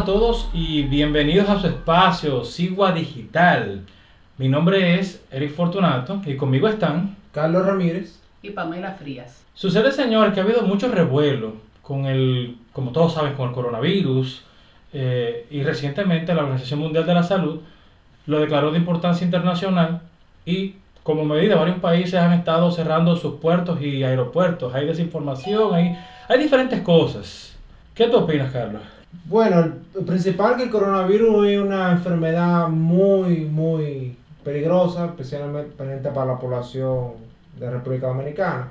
A todos y bienvenidos a su espacio Sigua Digital. Mi nombre es Eric Fortunato y conmigo están Carlos Ramírez y Pamela Frías. Sucede, señores, que ha habido mucho revuelo con el, como todos saben, con el coronavirus eh, y recientemente la Organización Mundial de la Salud lo declaró de importancia internacional y como medida varios países han estado cerrando sus puertos y aeropuertos. Hay desinformación, hay, hay diferentes cosas. ¿Qué tú opinas, Carlos? Bueno, el principal que el coronavirus es una enfermedad muy, muy peligrosa, especialmente para la población de República Dominicana.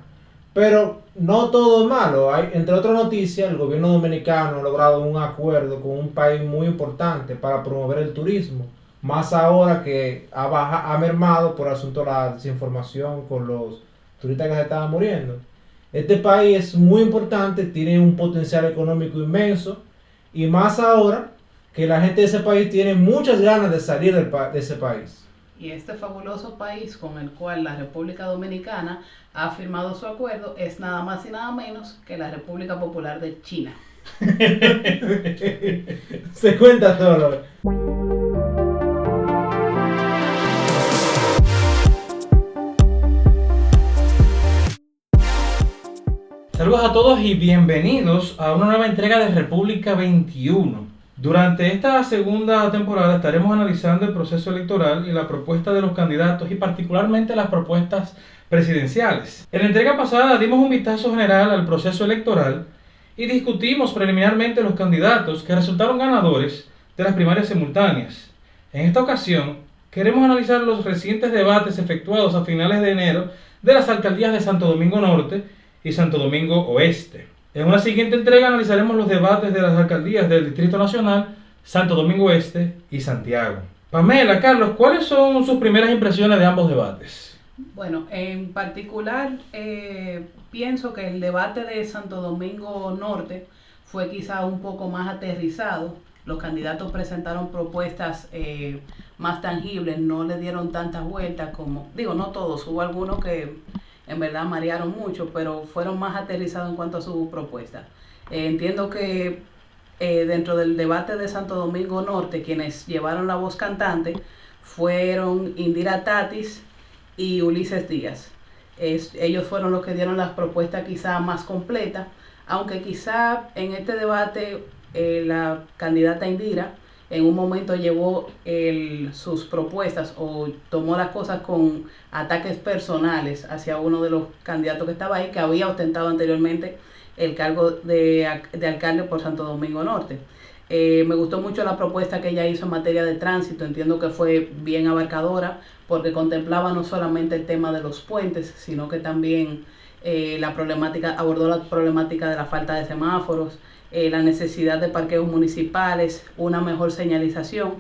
Pero no todo es malo. Hay, entre otras noticias, el gobierno dominicano ha logrado un acuerdo con un país muy importante para promover el turismo. Más ahora que ha, baja, ha mermado por asunto la desinformación con los turistas que se estaban muriendo. Este país es muy importante, tiene un potencial económico inmenso y más ahora que la gente de ese país tiene muchas ganas de salir de ese país. Y este fabuloso país con el cual la República Dominicana ha firmado su acuerdo es nada más y nada menos que la República Popular de China. Se cuenta todo. Saludos a todos y bienvenidos a una nueva entrega de República 21. Durante esta segunda temporada estaremos analizando el proceso electoral y la propuesta de los candidatos y particularmente las propuestas presidenciales. En la entrega pasada dimos un vistazo general al proceso electoral y discutimos preliminarmente los candidatos que resultaron ganadores de las primarias simultáneas. En esta ocasión queremos analizar los recientes debates efectuados a finales de enero de las alcaldías de Santo Domingo Norte y Santo Domingo Oeste. En una siguiente entrega analizaremos los debates de las alcaldías del Distrito Nacional, Santo Domingo Oeste y Santiago. Pamela, Carlos, ¿cuáles son sus primeras impresiones de ambos debates? Bueno, en particular eh, pienso que el debate de Santo Domingo Norte fue quizá un poco más aterrizado. Los candidatos presentaron propuestas eh, más tangibles, no le dieron tantas vueltas como, digo, no todos, hubo algunos que en verdad marearon mucho, pero fueron más aterrizados en cuanto a su propuesta. Eh, entiendo que eh, dentro del debate de Santo Domingo Norte, quienes llevaron la voz cantante fueron Indira Tatis y Ulises Díaz. ellos fueron los que dieron las propuestas quizá más completas, aunque quizá en este debate eh, la candidata Indira en un momento llevó sus propuestas o tomó las cosas con ataques personales hacia uno de los candidatos que estaba ahí, que había ostentado anteriormente el cargo de, alcalde por Santo Domingo Norte. Eh, me gustó mucho la propuesta que ella hizo en materia de tránsito, entiendo que fue bien abarcadora porque contemplaba no solamente el tema de los puentes, sino que también eh, la problemática, abordó la problemática de la falta de semáforos, eh, la necesidad de parqueos municipales, una mejor señalización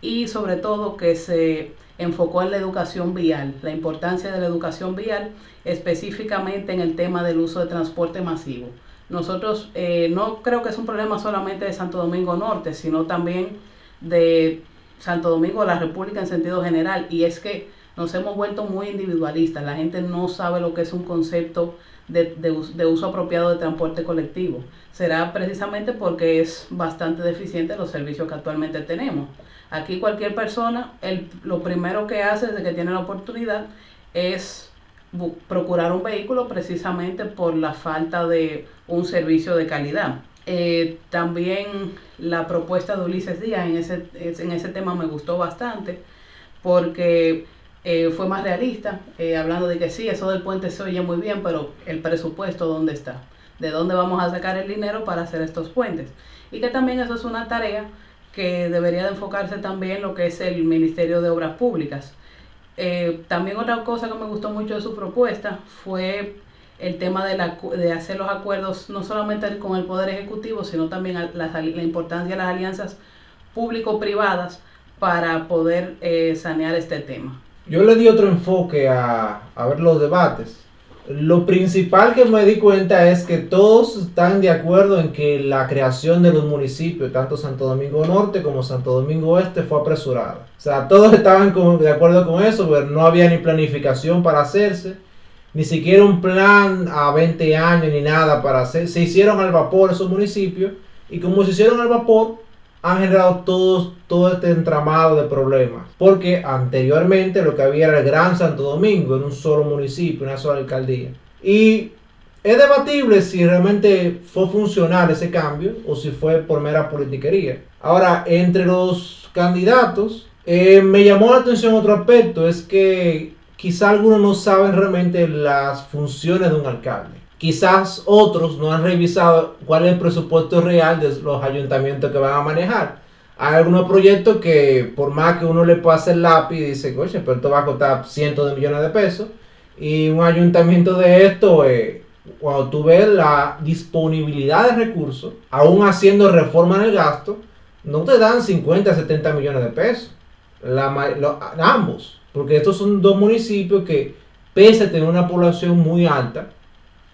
y sobre todo que se enfocó en la educación vial, la importancia de la educación vial específicamente en el tema del uso de transporte masivo. Nosotros eh, no creo que es un problema solamente de Santo Domingo Norte, sino también de Santo Domingo de la República en sentido general, y es que nos hemos vuelto muy individualistas, la gente no sabe lo que es un concepto de, de, uso apropiado de transporte colectivo. Será precisamente porque es bastante deficiente los servicios que actualmente tenemos. Aquí cualquier persona, el, lo primero que hace desde que tiene la oportunidad es procurar un vehículo precisamente por la falta de un servicio de calidad. Eh, también la propuesta de Ulises Díaz en ese, en ese tema me gustó bastante porque eh, fue más realista, eh, hablando de que sí, eso del puente se oye muy bien, pero el presupuesto, ¿dónde está? ¿De dónde vamos a sacar el dinero para hacer estos puentes? Y que también eso es una tarea que debería de enfocarse también lo que es el Ministerio de Obras Públicas. Eh, también otra cosa que me gustó mucho de su propuesta fue el tema de, la, de hacer los acuerdos no solamente con el Poder Ejecutivo, sino también la, la importancia de las alianzas público-privadas para poder sanear este tema yo le di otro enfoque a, ver los debates. Lo principal que me di cuenta es que todos están de acuerdo en que la creación de los municipios, tanto Santo Domingo Norte como Santo Domingo Oeste, fue apresurada. O sea, todos estaban de acuerdo con eso, pero no había ni planificación para hacerse, ni siquiera un plan a 20 años ni nada para hacer. Se hicieron al vapor esos municipios y como se hicieron al vapor, han generado todos, todo este entramado de problemas. Porque anteriormente lo que había era el Gran Santo Domingo, en un solo municipio, una sola alcaldía. Y es debatible si realmente fue funcional ese cambio o si fue por mera politiquería. Ahora, entre los candidatos, eh, me llamó la atención otro aspecto, es que quizá algunos no saben realmente las funciones de un alcalde. Quizás otros no han revisado cuál es el presupuesto real de los ayuntamientos que van a manejar. Hay algunos proyectos que por más que uno le pueda hacer lápiz, dice, oye, pero esto va a costar cientos de millones de pesos. Y un ayuntamiento de esto, eh, cuando tú ves la disponibilidad de recursos, aún haciendo reforma en el gasto, no te dan 50, 70 millones de pesos. ambos. Porque estos son dos municipios que, pese a tener una población muy alta,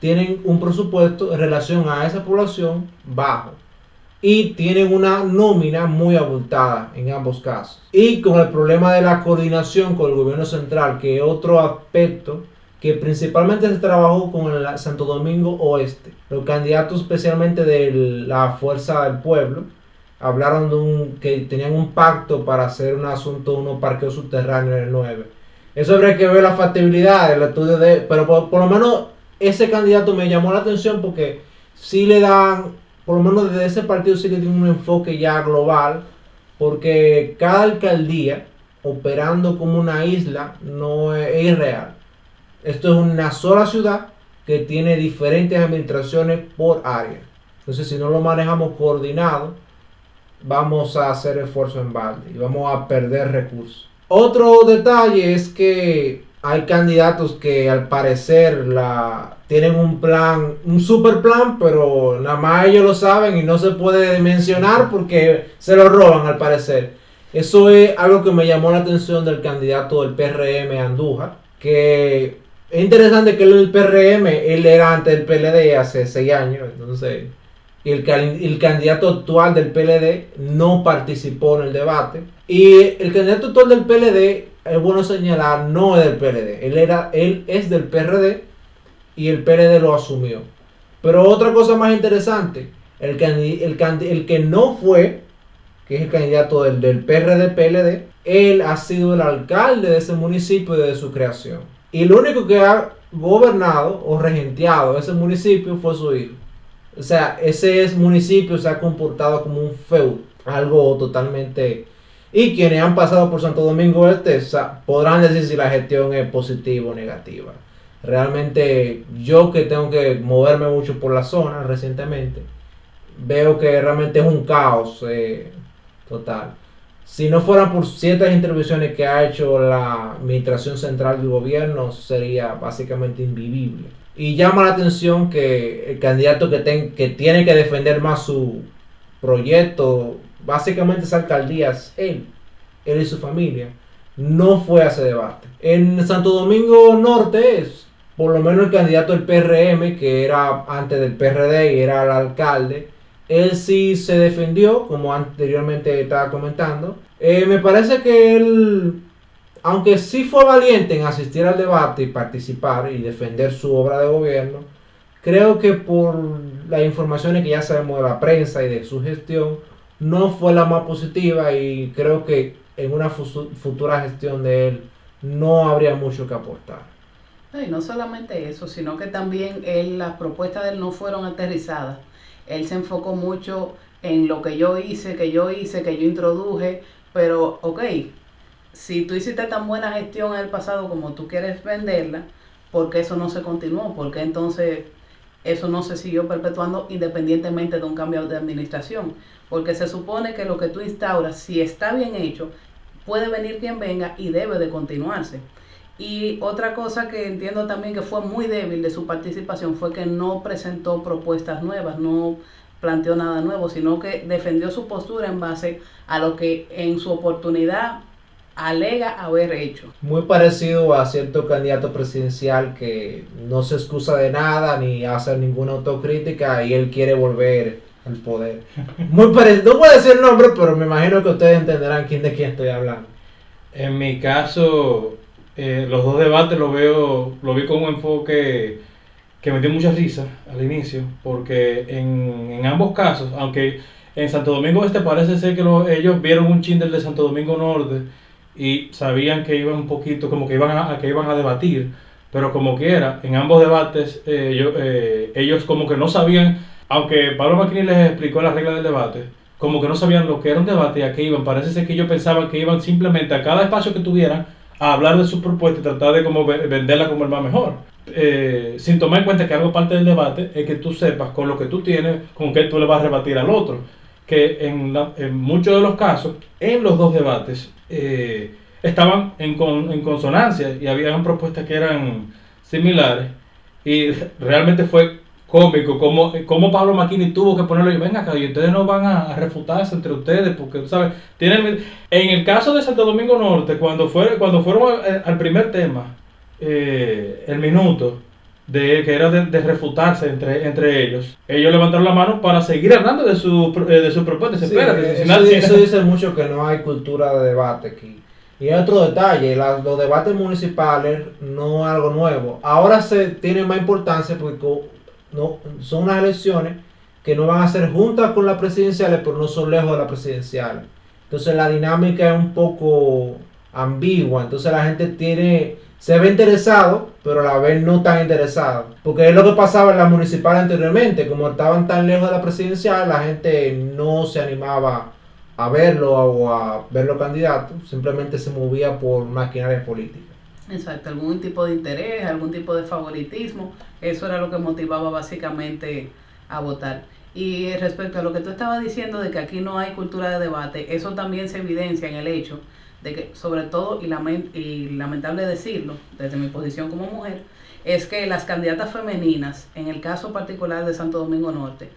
tienen un presupuesto en relación a esa población bajo. Y tienen una nómina muy abultada en ambos casos. Y con el problema de la coordinación con el gobierno central, que es otro aspecto que principalmente se trabajó con el Santo Domingo Oeste. Los candidatos especialmente de la Fuerza del Pueblo hablaron de un, que tenían un pacto para hacer un asunto, unos parqueos subterráneos en el 9. Eso habría que ver la factibilidad, el estudio de... Pero por, lo menos ese candidato me llamó la atención porque sí le dan, por lo menos desde ese partido sí le dan un enfoque ya global, porque cada alcaldía operando como una isla no es, irreal. Esto es una sola ciudad que tiene diferentes administraciones por área. Entonces si no lo manejamos coordinado, vamos a hacer esfuerzo en balde y vamos a perder recursos. Otro detalle es que hay candidatos que al parecer la, tienen un plan, un super plan, pero nada más ellos lo saben y no se puede mencionar porque se lo roban al parecer. Eso es algo que me llamó la atención del candidato del PRM Andújar, que es interesante que el PRM, él era antes del PLD hace seis años, entonces el, el, candidato actual del PLD no participó en el debate. Y el candidato actual del PLD, es bueno señalar, no es del PLD. Él, era, él es del PRD y el PLD lo asumió. Pero otra cosa más interesante, el, el, el que no fue, que es el candidato del, del PRD-PLD, él ha sido el alcalde de ese municipio desde su creación. Y lo único que ha gobernado o regenteado ese municipio fue su hijo. O sea, ese municipio se ha comportado como un feudo, algo totalmente... Y quienes han pasado por Santo Domingo Este podrán decir si la gestión es positiva o negativa. Realmente yo que tengo que moverme mucho por la zona recientemente, veo que realmente es un caos eh, total. Si no fueran por ciertas intervenciones que ha hecho la administración central del gobierno, sería básicamente invivible. Y llama la atención que el candidato que, que tiene que defender más su proyecto, básicamente esa alcaldía, es él, él y su familia, no fue a ese debate. En Santo Domingo Norte es, por lo menos el candidato del PRM, que era antes del PRD y era el alcalde, él sí se defendió, como anteriormente estaba comentando. Eh, me parece que él aunque sí fue valiente en asistir al debate y participar y defender su obra de gobierno, creo que por las informaciones que ya sabemos de la prensa y de su gestión, no fue la más positiva y creo que en una futura gestión de él no habría mucho que aportar. Y no solamente eso, sino que también él, las propuestas de él no fueron aterrizadas. Él se enfocó mucho en lo que yo hice, que yo hice, que yo introduje, pero ok, si tú hiciste tan buena gestión en el pasado como tú quieres venderla, ¿por qué eso no se continuó? ¿Por qué entonces eso no se siguió perpetuando independientemente de un cambio de administración? Porque se supone que lo que tú instauras, si está bien hecho, puede venir quien venga y debe de continuarse. Y otra cosa que entiendo también que fue muy débil de su participación fue que no presentó propuestas nuevas, no planteó nada nuevo, sino que defendió su postura en base a lo que en su oportunidad alega haber hecho. Muy parecido a cierto candidato presidencial que no se excusa de nada ni hace ninguna autocrítica y él quiere volver al poder. Muy parecido, no puedo decir el nombre, pero me imagino que ustedes entenderán quién de quién estoy hablando. En mi caso, eh, los dos debates lo veo, lo vi con un enfoque que me dio mucha risa al inicio, porque en, en ambos casos, aunque en Santo Domingo Este parece ser que lo- ellos vieron un chin del de Santo Domingo Norte y sabían que iban un poquito, como que iban a, a que iban a debatir, pero como quiera, en ambos debates eh, eh, ellos como que no sabían, aunque Pablo Maquini les explicó las reglas del debate, como que no sabían lo que era un debate y a qué iban. Parece ser que ellos pensaban que iban simplemente a cada espacio que tuvieran a hablar de sus propuestas y tratar de como ve- venderla como el más mejor. Eh, sin tomar en cuenta que algo parte del debate es que tú sepas con lo que tú tienes, con qué tú le vas a rebatir al otro. Que en, muchos de los casos, en los dos debates, eh, estaban en, con- consonancia y habían propuestas que eran similares. Y realmente fue cómico como, como Pablo Maquini tuvo que ponerlo y venga acá y ustedes no van a, a refutarse entre ustedes porque tú sabes tienen en el caso de Santo Domingo Norte cuando fue cuando fueron al, al primer tema eh, el minuto de que era de, de refutarse entre, entre ellos ellos levantaron la mano para seguir hablando de su eh, de sus propuestas Sí, espérate si eso, dice mucho que no hay cultura de debate aquí. Y hay otro detalle, la- los debates municipales no es algo nuevo. Ahora se tiene más importancia porque no, son unas elecciones que no van a ser juntas con las presidenciales, pero no son lejos de las presidenciales. Entonces la dinámica es un poco ambigua. Entonces la gente tiene, se ve interesado, pero a la vez no tan interesado. Porque es lo que pasaba en las municipales anteriormente. Como estaban tan lejos de la presidencial, la gente no se animaba a verlo o a verlo candidato. Simplemente se movía por maquinaria política. Exacto, algún tipo de interés, algún tipo de favoritismo, eso era lo que motivaba básicamente a votar. Y respecto a lo que tú estabas diciendo de que aquí no hay cultura de debate, eso también se evidencia en el hecho de que, sobre todo, y, y lamentable decirlo, desde mi posición como mujer, es que las candidatas femeninas, en el caso particular de Santo Domingo Norte,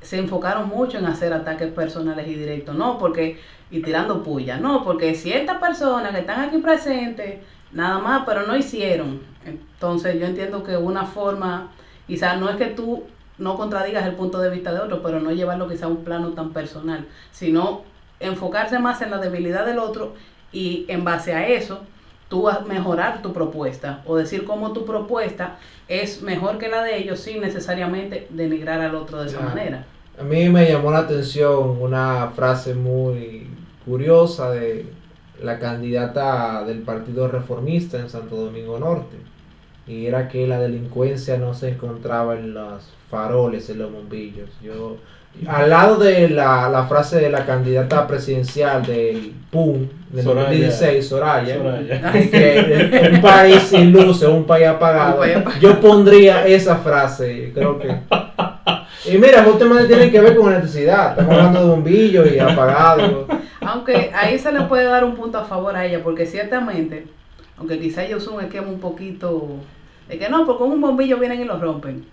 se enfocaron mucho en hacer ataques personales y directos, no porque, y tirando puya, no, porque ciertas personas que están aquí presentes, nada más, pero no hicieron. Entonces yo entiendo que una forma, quizás no es que tú no contradigas el punto de vista de otro, pero no llevarlo quizá a un plano tan personal, sino enfocarse más en la debilidad del otro y en base a eso tú vas a mejorar tu propuesta o decir cómo tu propuesta es mejor que la de ellos sin necesariamente denigrar al otro de esa manera. A mí me llamó la atención una frase muy curiosa de la candidata del Partido Reformista en Santo Domingo Norte. Y era que la delincuencia no se encontraba en los faroles, en los bombillos. Yo, al lado de la, la frase de la candidata presidencial del PUM, del Soraya. 2016, Soraya, Soraya. que un país sin luz es un país apagado. Un país apagado. Yo pondría esa frase, creo que. Y mira, justamente tiene que ver con electricidad. Estamos hablando de bombillos y apagados. Aunque ahí se le puede dar un punto a favor a ella, porque ciertamente, aunque quizá ellos son un esquema un poquito de que no, porque con un bombillo vienen y lo rompen.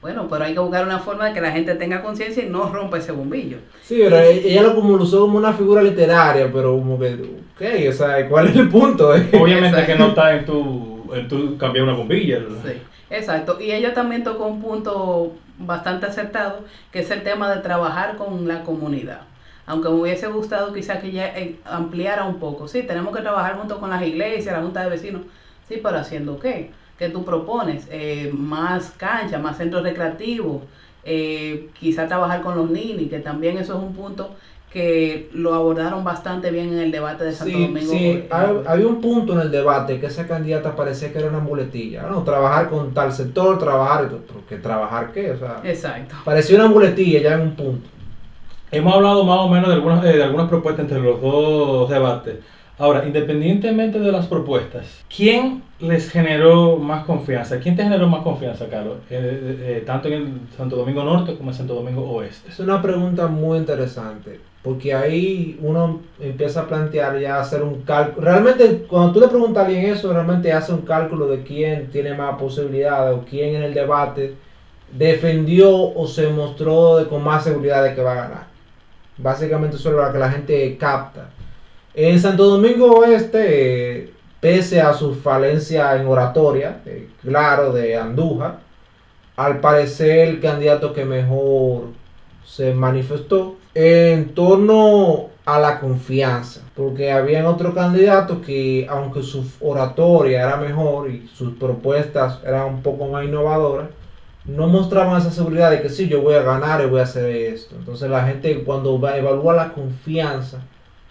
Bueno, pero hay que buscar una forma de que la gente tenga conciencia y no rompa ese bombillo. Sí, pero e- ella lo como lo usó como una figura literaria, pero como que, ok, o sea, ¿cuál es el punto? eh? obviamente Exacto. que no está en tu, en tu cambiar una bombilla Sí, exacto. Y ella también tocó un punto bastante acertado, que es el tema de trabajar con la comunidad. Aunque me hubiese gustado quizá que ella eh, ampliara un poco. Sí, tenemos que trabajar junto con las iglesias, la junta de vecinos. Sí, pero haciendo qué? ¿Qué tú propones? Eh, más canchas, más centros recreativos, eh, quizá trabajar con los ninis, que también eso es un punto que lo abordaron bastante bien en el debate de Santo Sí, Domingo. sí, hab- había un punto en el debate que esa candidata parecía que era una muletilla. No, trabajar con tal sector, trabajar, ¿qué trabajar qué? O sea, Exacto. parecía una muletilla ya en un punto. Hemos hablado más o menos de algunas, eh, de algunas propuestas entre los dos debates. Ahora, independientemente de las propuestas, ¿quién les generó más confianza? ¿Quién te generó más confianza, Carlos? Eh, eh, eh, tanto en el Santo Domingo Norte como en Santo Domingo Oeste. Es una pregunta muy interesante, porque ahí uno empieza a plantear ya hacer un cálculo. Realmente, cuando tú le preguntas a alguien eso, realmente hace un cálculo de quién tiene más posibilidades o quién en el debate defendió o se mostró de- con más seguridad de que va a ganar. Básicamente eso es lo que la gente capta. En Santo Domingo Oeste, pese a su falencia en oratoria, eh, claro, de Andújar, al parecer el candidato que mejor se manifestó en torno a la confianza, porque habían otros candidatos que aunque su oratoria era mejor y sus propuestas eran un poco más innovadoras, no mostraban esa seguridad de que sí, yo voy a ganar y voy a hacer esto. Entonces la gente cuando va a evaluar la confianza,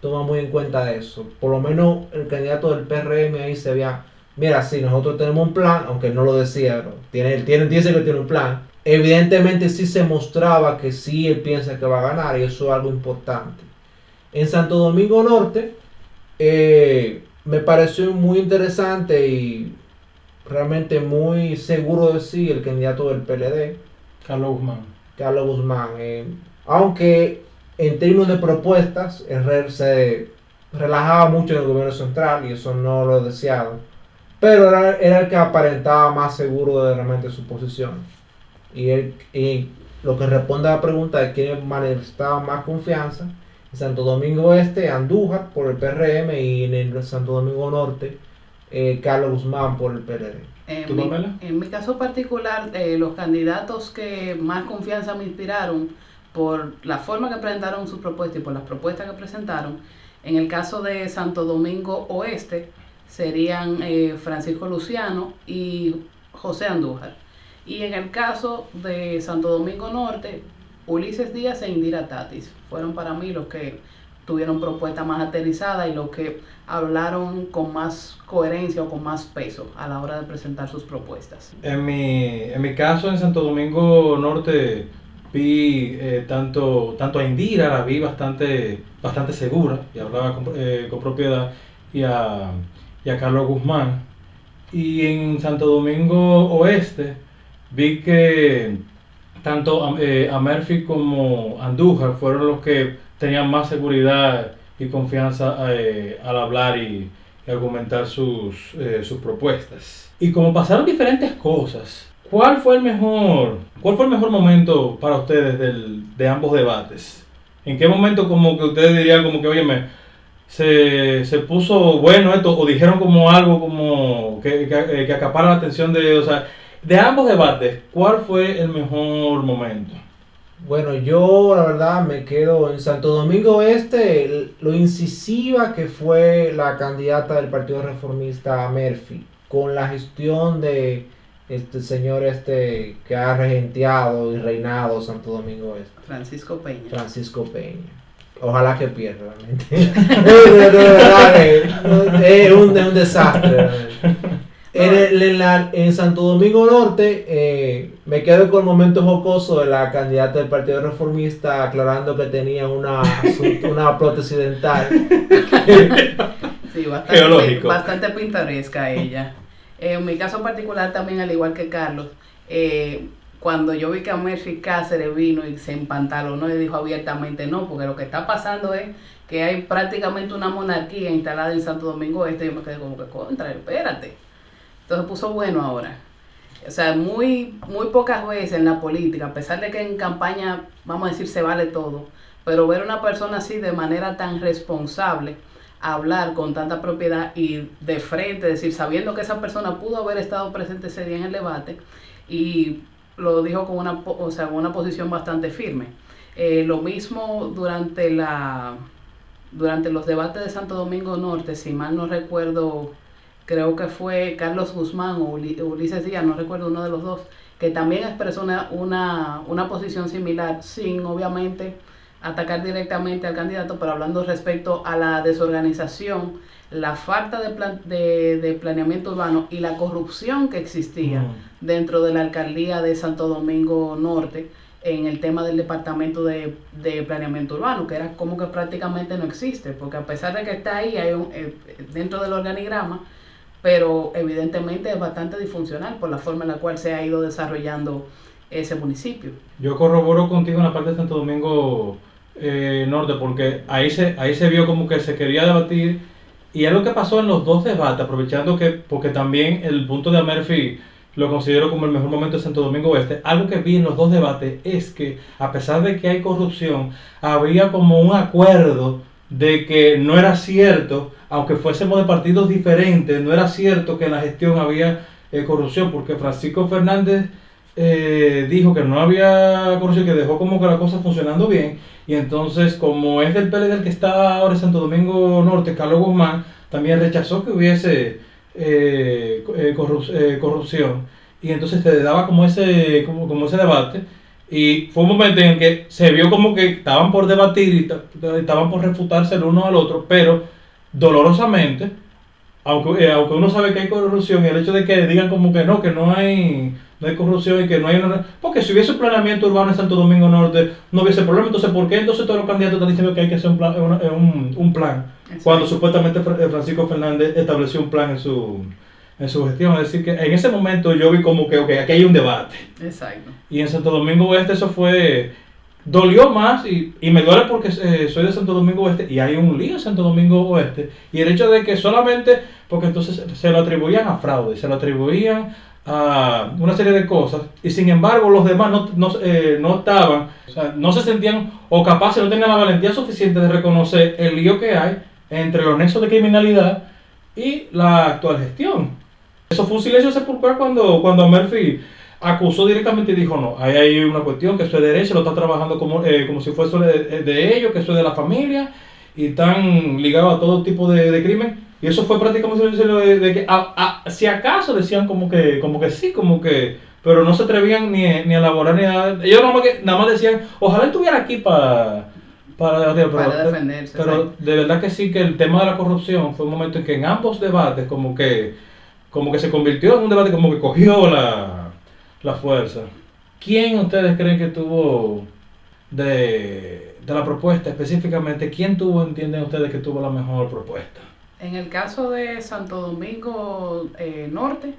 toma muy en cuenta eso. Por lo menos el candidato del PRM ahí se veía, mira, sí, nosotros tenemos un plan, aunque no lo decía, tiene, tiene, dice que tiene un plan. Evidentemente sí se mostraba que sí él piensa que va a ganar y eso es algo importante. En Santo Domingo Norte eh, me pareció muy interesante y realmente muy seguro de sí el candidato del PLD. Carlos Guzmán. Carlos Guzmán. Eh, aunque en términos de propuestas, Herrera se relajaba mucho en el gobierno central y eso no lo deseado. Pero era, era el que aparentaba más seguro de realmente su posición. Y, él, y lo que responde a la pregunta de quién manifestaba más confianza, en Santo Domingo Este, Andújar por el PRM y en el Santo Domingo Norte, eh, Carlos Guzmán por el PRD. En, mi, en mi, caso particular, eh, los candidatos que más confianza me inspiraron por la forma que presentaron su propuesta y por las propuestas que presentaron, en el caso de Santo Domingo Oeste, serían eh, Francisco Luciano y José Andújar. Y en el caso de Santo Domingo Norte, Ulises Díaz e Indira Tatis fueron para mí los que tuvieron propuestas más aterrizadas y los que hablaron con más coherencia o con más peso a la hora de presentar sus propuestas. En mi, en mi caso, en Santo Domingo Norte, vi eh, tanto, tanto a Indira, la vi bastante, bastante segura y hablaba con, eh, con propiedad, y a, y a Carlos Guzmán. Y en Santo Domingo Oeste vi que tanto a, a Murphy como Andújar fueron los que tenían más seguridad y confianza eh, al hablar y, argumentar sus, eh, sus propuestas. Y como pasaron diferentes cosas, ¿cuál fue el mejor, cuál fue el mejor momento para ustedes del, de ambos debates? ¿En qué momento como que ustedes dirían como que, oye, se, se puso bueno esto o dijeron como algo como que, que, que acapara la atención de, o sea, de ambos debates, ¿cuál fue el mejor momento? Bueno, yo la verdad me quedo en Santo Domingo Este, lo incisiva que fue la candidata del Partido Reformista Murphy, con la gestión de este señor este que ha regenteado y reinado Santo Domingo Este. Francisco Peña. Francisco Peña. Ojalá que pierda, realmente. es, un, es un desastre. Realmente. En, en, Santo Domingo Norte eh, me quedo con el momento jocoso de la candidata del Partido Reformista aclarando que tenía una, una prótesis dental. sí, bastante, bastante pintoresca ella. En mi caso particular también, al igual que Carlos, eh, cuando yo vi que a Murphy Cáceres vino y se empantalonó y dijo abiertamente no, porque lo que está pasando es que hay prácticamente una monarquía instalada en Santo Domingo Este, yo me quedé como que contra, espérate entonces puso bueno ahora. O sea, muy, muy pocas veces en la política, a pesar de que en campaña, vamos a decir, se vale todo, pero ver a una persona así de manera tan responsable, hablar con tanta propiedad y de frente, decir, sabiendo que esa persona pudo haber estado presente ese día en el debate y lo dijo con una, o sea, una posición bastante firme. Eh, lo mismo durante, la, durante los debates de Santo Domingo Norte, si mal no recuerdo, creo que fue Carlos Guzmán o Ulises Díaz, no recuerdo uno de los dos, que también expresó una, una, posición similar, sin obviamente atacar directamente al candidato, pero hablando respecto a la desorganización, la falta de, plan, de, planeamiento urbano y la corrupción que existía mm. dentro de la alcaldía de Santo Domingo Norte en el tema del departamento de, planeamiento urbano, que era como que prácticamente no existe, porque a pesar de que está ahí, hay un, eh, dentro del organigrama, pero evidentemente es bastante disfuncional por la forma en la cual se ha ido desarrollando ese municipio. Yo corroboro contigo en la parte de Santo Domingo eh, Norte, porque ahí se, ahí se vio como que se quería debatir, y es lo que pasó en los dos debates, aprovechando que, porque también el punto de Amerfi lo considero como el mejor momento de Santo Domingo Oeste. Algo que vi en los dos debates es que, a pesar de que hay corrupción, había como un acuerdo de que no era cierto, aunque fuésemos de partidos diferentes, no era cierto que en la gestión había eh, corrupción, porque Francisco Fernández eh, dijo que no había corrupción, que dejó como que la cosa funcionando bien, y entonces como es del PLD que está ahora en Santo Domingo Norte, Carlos Guzmán, también rechazó que hubiese eh, corrupción. y entonces te daba como ese, como, como ese debate. Y fue un momento en que se vio como que estaban por debatir y estaban por refutarse el uno al otro, pero dolorosamente, aunque, eh, aunque uno sabe que hay corrupción, el hecho de que digan como que no, que no hay, no hay corrupción y que no hay una... Porque si hubiese un planeamiento urbano en Santo Domingo Norte, no hubiese problema. Entonces, ¿por qué entonces todos los candidatos están diciendo que hay que hacer un plan? Un, un plan cuando supuestamente eh, Francisco Fernández estableció un plan en su en su gestión. Es decir, que en ese momento yo vi como que, ok, aquí hay un debate. Exacto. Y en Santo Domingo Oeste eso fue, dolió más y, y me duele porque eh, soy de Santo Domingo Oeste y hay un lío en Santo Domingo Oeste. Y el hecho de que solamente, porque entonces se lo atribuían a fraude, se lo atribuían a una serie de cosas y sin embargo los demás no, no, eh, no estaban, o sea, no se sentían o capaces, no tenían la valentía suficiente de reconocer el lío que hay entre los nexos de criminalidad y la actual gestión. Eso fue un silencio sepulcral cuando, cuando Murphy acusó directamente y dijo, no, ahí hay una cuestión, que eso es derecho, lo está trabajando como, eh, como si fuese de, de, ellos, que eso es de la familia, y están ligados a todo tipo de, de crimen. Y eso fue prácticamente de, de que, a, a, si acaso decían como que, como que sí, como que, pero no se atrevían ni, ni a elaborar ni a... Ellos nada más, que, nada más decían, ojalá estuviera aquí para... Para, pero, para defenderse. Pero de verdad que sí que el tema de la corrupción fue un momento en que en ambos debates como que como que se convirtió en un debate como que cogió la, la fuerza. ¿Quién ustedes creen que tuvo de, de, la propuesta específicamente? ¿Quién tuvo, entienden ustedes, que tuvo la mejor propuesta? En el caso de Santo Domingo eh, Norte,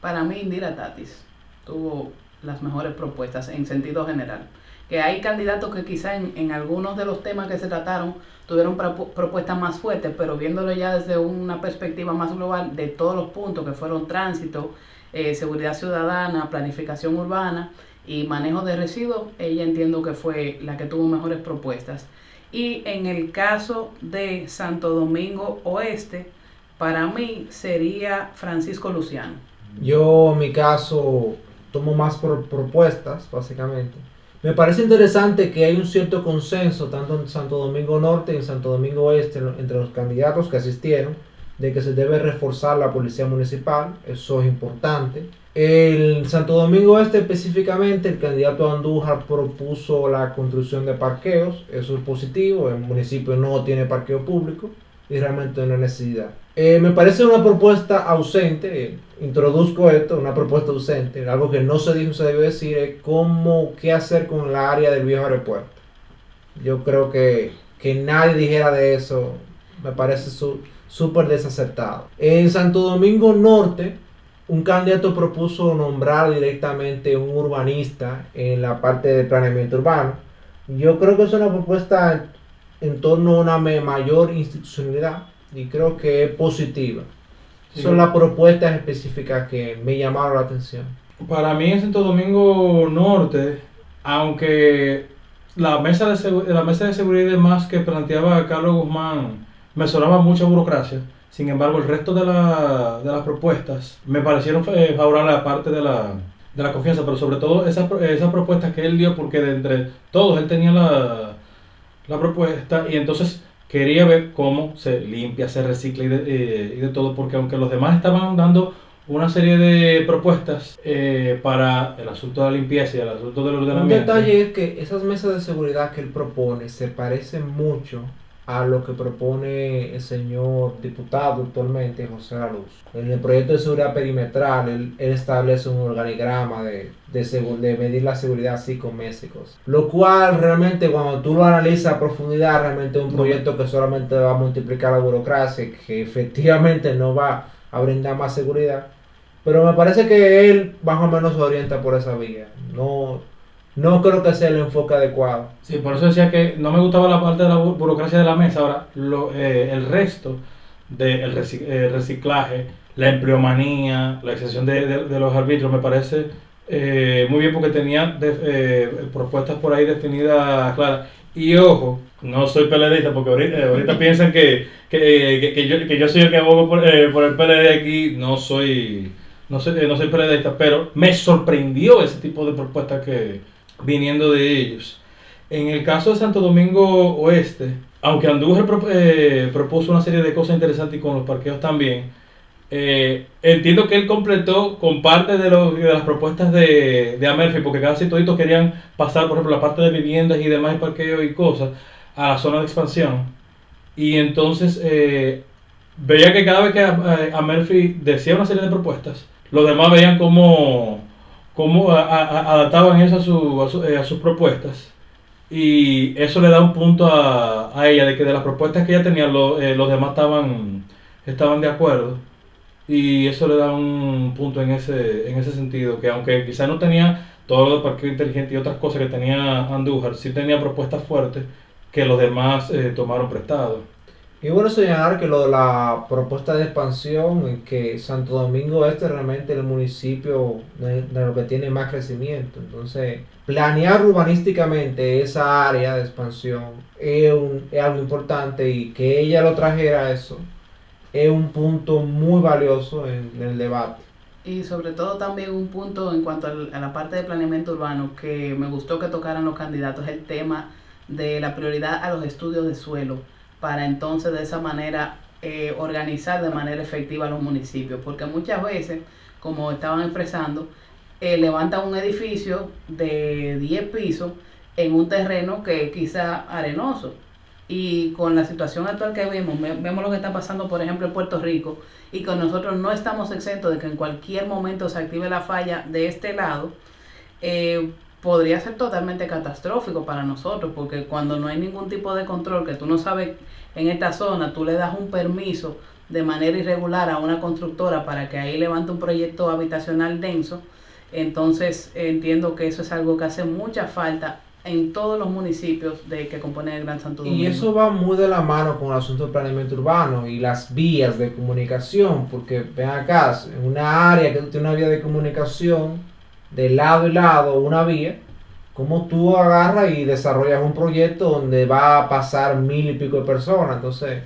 para mí Indira Tatis tuvo las mejores propuestas en sentido general. Que hay candidatos que quizá en, en algunos de los temas que se trataron tuvieron propuestas más fuertes, pero viéndolo ya desde una perspectiva más global de todos los puntos que fueron tránsito, eh, seguridad ciudadana, planificación urbana y manejo de residuos, ella entiendo que fue la que tuvo mejores propuestas. Y en el caso de Santo Domingo Oeste, para mí sería Francisco Luciano. Yo en mi caso tomo más propuestas, básicamente. Me parece interesante que hay un cierto consenso, tanto en Santo Domingo Norte y en Santo Domingo Oeste, entre los candidatos que asistieron, de que se debe reforzar la policía municipal, eso es importante. En Santo Domingo Este específicamente, el candidato Andújar propuso la construcción de parqueos, eso es positivo, el municipio no tiene parqueo público y realmente una necesidad. Eh, me parece una propuesta ausente, eh, introduzco esto, una propuesta ausente, algo que no se dijo, se debe decir, es cómo, qué hacer con la área del viejo aeropuerto. Yo creo que, que nadie dijera de eso, me parece súper desacertado. En Santo Domingo Norte, un candidato propuso nombrar directamente un urbanista en la parte del planeamiento urbano. Yo creo que es una propuesta en torno a una mayor institucionalidad y creo que es positiva. Son las propuestas específicas que me llamaron la atención. Para mí en Santo Domingo Norte, aunque la mesa de, la mesa de seguridad y demás que planteaba Carlos Guzmán me sonaba mucha burocracia, sin embargo el resto de, la, de las propuestas me parecieron eh, favorables a parte de la, de la confianza, pero sobre todo esas esa propuestas que él dio, porque de entre todos él tenía la, la propuesta y entonces quería ver cómo se limpia, se recicla y de, eh, y de todo, porque aunque los demás estaban dando una serie de propuestas eh, para el asunto de la limpieza y el asunto del ordenamiento. Un detalle es que esas mesas de seguridad que él propone se parecen mucho a lo que propone el señor diputado actualmente, José Luz. En el proyecto de seguridad perimetral, él, establece un organigrama de, de, de, medir la seguridad psicométricos. Lo cual realmente cuando tú lo analizas a profundidad, realmente es un proyecto que solamente va a multiplicar la burocracia, que efectivamente no va a brindar más seguridad. Pero me parece que él más o menos se orienta por esa vía. No, no creo que sea el enfoque adecuado. Sí, por eso decía que no me gustaba la parte de la burocracia de la mesa. Ahora, lo, eh, el resto del eh, reciclaje, la empleomanía, la excepción de, de, los árbitros, me parece eh, muy bien porque tenía propuestas por ahí definidas claras. Y ojo, no soy PLDista porque ahorita, ahorita piensan que, que, que, yo, que yo soy el que abogo por, por el PLD aquí. No soy, no soy, no soy PLDista, pero me sorprendió ese tipo de propuestas que viniendo de ellos. En el caso de Santo Domingo Oeste, aunque Andújar eh, propuso una serie de cosas interesantes y con los parqueos también, eh, entiendo que él completó con parte de, los, de las propuestas de, de Amelfi, porque casi toditos querían pasar, por ejemplo, la parte de viviendas y demás, y y cosas, a la zona de expansión. Y entonces eh, veía que cada vez que eh, Amelfi decía una serie de propuestas, los demás veían cómo, cómo a- a- adaptaban eso a, su, a, su- eh, a sus propuestas. Y eso le da un punto a, a ella, de que de las propuestas que ella tenía, lo- eh, los demás estaban, estaban de acuerdo. Y eso le da un punto en ese, en ese sentido, que aunque quizás no tenía todo lo de parqueo inteligente y otras cosas que tenía Andújar, sí tenía propuestas fuertes que los demás eh, tomaron prestado. Y bueno señalar que lo de la propuesta de expansión, en que Santo Domingo Este es realmente el municipio de, lo que tiene más crecimiento. Entonces, planear urbanísticamente esa área de expansión es, un- es algo importante y que ella lo trajera eso es un punto muy valioso en, en el debate. Y sobre todo también un punto en cuanto a la parte de planeamiento urbano que me gustó que tocaran los candidatos, el tema de la prioridad a los estudios de suelo, para entonces de esa manera eh, organizar de manera efectiva los municipios, porque muchas veces, como estaban expresando, eh, levantan un edificio de 10 pisos en un terreno que es quizá arenoso. Y con la situación actual que vemos, ve- vemos lo que está pasando, por ejemplo, en Puerto Rico, y con nosotros no estamos exentos de que en cualquier momento se active la falla de este lado, eh, podría ser totalmente catastrófico para nosotros, porque cuando no hay ningún tipo de control, que tú no sabes en esta zona, tú le das un permiso de manera irregular a una constructora para que ahí levante un proyecto habitacional denso, entonces entiendo que eso es algo que hace mucha falta en todos los municipios de que componen el Gran Santo Domingo. Y eso va muy de la mano con el asunto del planeamiento urbano y las vías de comunicación, porque ven acá, en una área que tú tienes una vía de comunicación, de lado y lado una vía, como tú agarras y desarrollas un proyecto donde va a pasar mil y pico de personas. Entonces,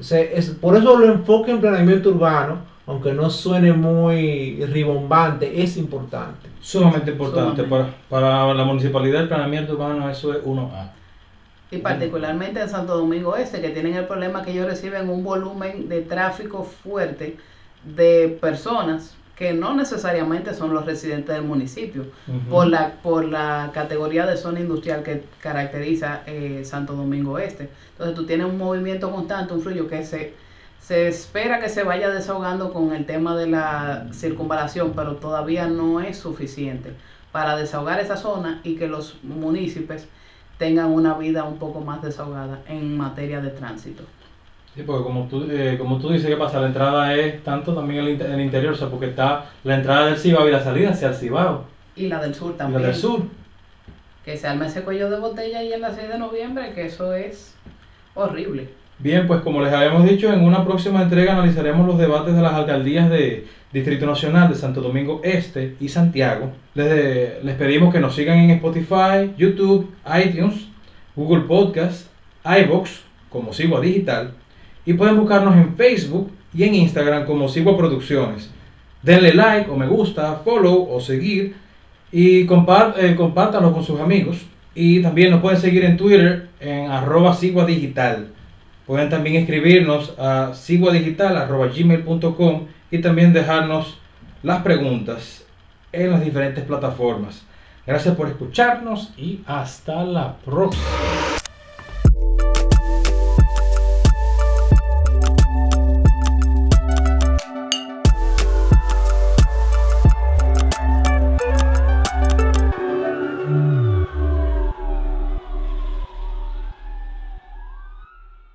se- es, por eso lo enfoque en planeamiento urbano, aunque no suene muy ribombante, es importante. Sumamente importante Sumamente. Para, para la municipalidad el planeamiento urbano, eso es 1A. Y particularmente en Santo Domingo Este, que tienen el problema que ellos reciben un volumen de tráfico fuerte de personas que no necesariamente son los residentes del municipio, por, la, por la categoría de zona industrial que caracteriza eh, Santo Domingo Este. Entonces tú tienes un movimiento constante, un fluyo que se, se espera que se vaya desahogando con el tema de la circunvalación, pero todavía no es suficiente para desahogar esa zona y que los municipios tengan una vida un poco más desahogada en materia de tránsito. Sí, porque como tú, eh, como tú dices, ¿qué pasa? La entrada es tanto también el, inter- el interior, o sea, porque está la entrada del Cibao y la salida hacia el Cibao, Y la del sur y la también. del sur. Que se arme ese cuello de botella ahí en la 6 de noviembre, que eso es horrible. Bien, pues como les habíamos dicho, en una próxima entrega analizaremos los debates de las alcaldías de Distrito Nacional de Santo Domingo Este y Santiago. Les, les pedimos que nos sigan en Spotify, YouTube, iTunes, Google Podcast, iBox como Sigua Digital y pueden buscarnos en Facebook y en Instagram como Sigua Producciones. Denle like o me gusta, follow o seguir y eh, compártanlo con sus amigos. Y también nos pueden seguir en Twitter en arroba Sigua Digital. Pueden también escribirnos a siguadigital.gmail.com y también dejarnos las preguntas en las diferentes plataformas. Gracias por escucharnos y hasta la próxima.